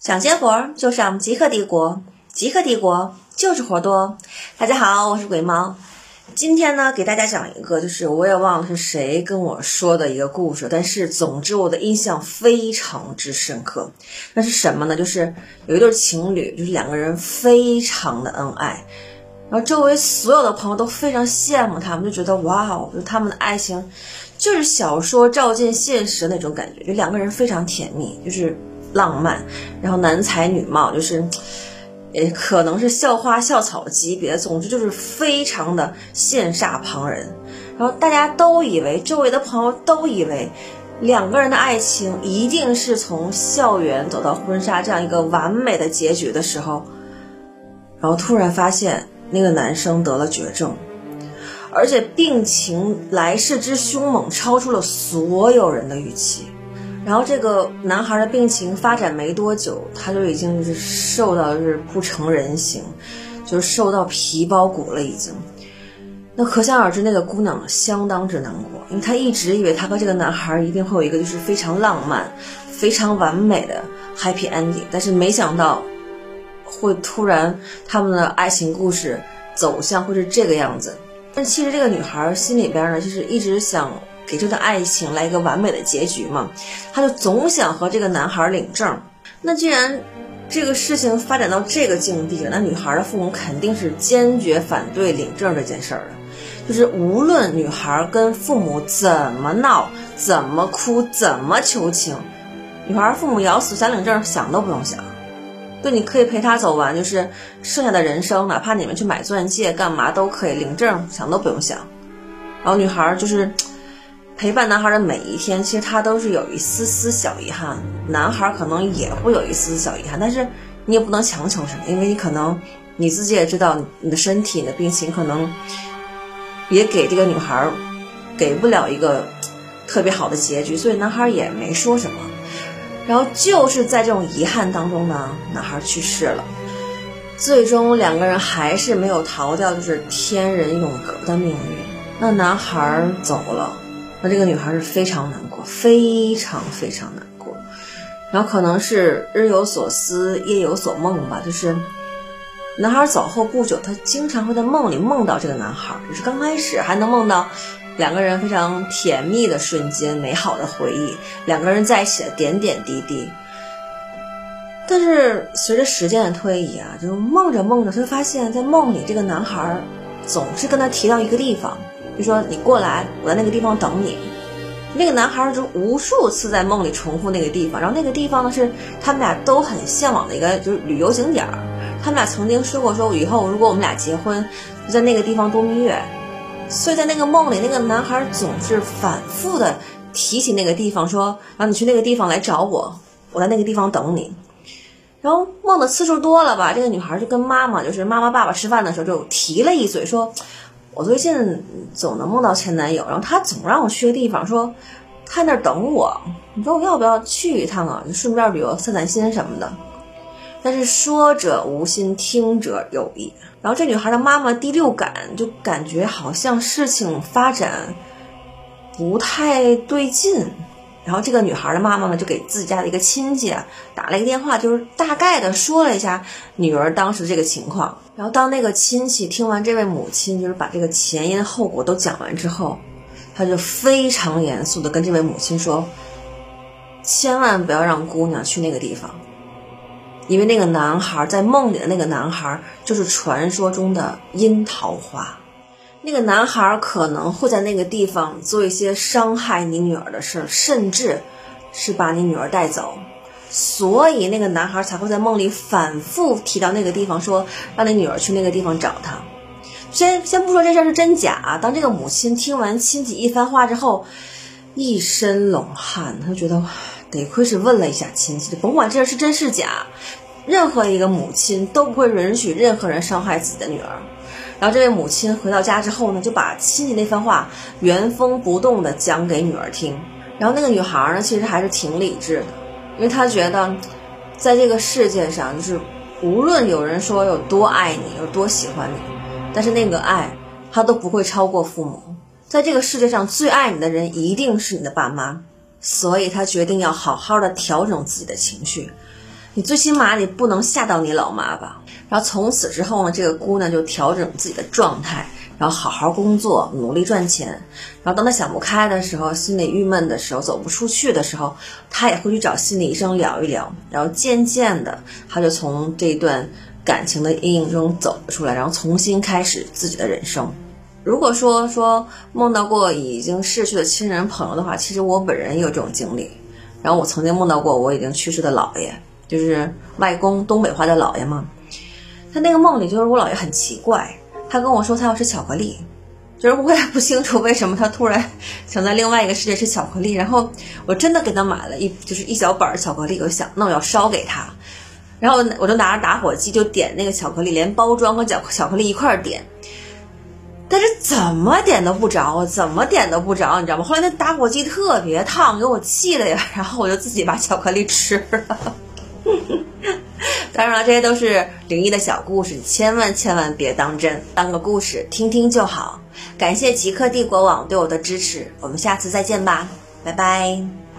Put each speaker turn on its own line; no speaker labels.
想接活儿就上极客帝国，极客帝国就是活多。大家好，我是鬼猫。今天呢，给大家讲一个，就是我也忘了是谁跟我说的一个故事，但是总之我的印象非常之深刻。那是什么呢？就是有一对情侣，就是两个人非常的恩爱，然后周围所有的朋友都非常羡慕他们，就觉得哇哦，就他们的爱情就是小说照进现实那种感觉，就两个人非常甜蜜，就是。浪漫，然后男才女貌，就是，呃可能是校花校草级别，总之就是非常的羡煞旁人。然后大家都以为，周围的朋友都以为，两个人的爱情一定是从校园走到婚纱这样一个完美的结局的时候，然后突然发现那个男生得了绝症，而且病情来势之凶猛，超出了所有人的预期。然后这个男孩的病情发展没多久，他就已经是瘦到就是不成人形，就是瘦到皮包骨了已经。那可想而知，那个姑娘相当之难过，因为她一直以为她和这个男孩一定会有一个就是非常浪漫、非常完美的 happy ending，但是没想到会突然他们的爱情故事走向会是这个样子。但其实这个女孩心里边呢，就是一直想。给这段爱情来一个完美的结局嘛，他就总想和这个男孩领证。那既然这个事情发展到这个境地了，那女孩的父母肯定是坚决反对领证这件事儿的。就是无论女孩跟父母怎么闹、怎么哭、怎么求情，女孩父母咬死想领证，想都不用想。对，你可以陪她走完，就是剩下的人生，哪怕你们去买钻戒干嘛都可以，领证想都不用想。然后女孩就是。陪伴男孩的每一天，其实他都是有一丝丝小遗憾，男孩可能也会有一丝丝小遗憾，但是你也不能强求什么，因为你可能你自己也知道，你的身体、你的病情可能也给这个女孩给不了一个特别好的结局，所以男孩也没说什么。然后就是在这种遗憾当中呢，男孩去世了，最终两个人还是没有逃掉，就是天人永隔的命运。那男孩走了。那这个女孩是非常难过，非常非常难过，然后可能是日有所思，夜有所梦吧。就是男孩走后不久，他经常会在梦里梦到这个男孩，就是刚开始还能梦到两个人非常甜蜜的瞬间、美好的回忆，两个人在一起的点点滴滴。但是随着时间的推移啊，就梦着梦着，他就发现，在梦里这个男孩总是跟他提到一个地方。就说你过来，我在那个地方等你。那个男孩就无数次在梦里重复那个地方，然后那个地方呢是他们俩都很向往的一个就是旅游景点儿。他们俩曾经说过，说以后如果我们俩结婚，就在那个地方度蜜月。所以在那个梦里，那个男孩总是反复的提起那个地方，说啊你去那个地方来找我，我在那个地方等你。然后梦的次数多了吧，这个女孩就跟妈妈，就是妈妈爸爸吃饭的时候就提了一嘴，说。我最近总能梦到前男友，然后他总让我去个地方，说他那儿等我。你说我要不要去一趟啊？就顺便旅游散散心什么的。但是说者无心，听者有意。然后这女孩的妈妈第六感就感觉好像事情发展不太对劲。然后这个女孩的妈妈呢，就给自己家的一个亲戚打了一个电话，就是大概的说了一下女儿当时这个情况。然后当那个亲戚听完这位母亲就是把这个前因后果都讲完之后，他就非常严肃的跟这位母亲说：“千万不要让姑娘去那个地方，因为那个男孩在梦里的那个男孩就是传说中的樱桃花。”那个男孩可能会在那个地方做一些伤害你女儿的事，甚至是把你女儿带走，所以那个男孩才会在梦里反复提到那个地方，说让你女儿去那个地方找他。先先不说这事儿是真假，当这个母亲听完亲戚一番话之后，一身冷汗，她觉得得亏是问了一下亲戚，甭管这事儿是真是假，任何一个母亲都不会允许任何人伤害自己的女儿。然后这位母亲回到家之后呢，就把亲戚那番话原封不动的讲给女儿听。然后那个女孩呢，其实还是挺理智的，因为她觉得，在这个世界上，就是无论有人说有多爱你，有多喜欢你，但是那个爱，他都不会超过父母。在这个世界上最爱你的人一定是你的爸妈，所以她决定要好好的调整自己的情绪，你最起码你不能吓到你老妈吧？然后从此之后呢，这个姑娘就调整自己的状态，然后好好工作，努力赚钱。然后当她想不开的时候，心里郁闷的时候，走不出去的时候，她也会去找心理医生聊一聊。然后渐渐的，她就从这段感情的阴影中走了出来，然后重新开始自己的人生。如果说说梦到过已经逝去的亲人朋友的话，其实我本人也有这种经历。然后我曾经梦到过我已经去世的姥爷，就是外公东北话的姥爷嘛。他那个梦里就是我姥爷很奇怪，他跟我说他要吃巧克力，就是我也不清楚为什么他突然想在另外一个世界吃巧克力。然后我真的给他买了一就是一小本巧克力，我想那我要烧给他，然后我就拿着打火机就点那个巧克力，连包装和巧巧克力一块点。但是怎么点都不着，怎么点都不着，你知道吗？后来那打火机特别烫，给我气的呀，然后我就自己把巧克力吃了。当然了，这些都是灵异的小故事，千万千万别当真，当个故事听听就好。感谢极客帝国网对我的支持，我们下次再见吧，拜拜。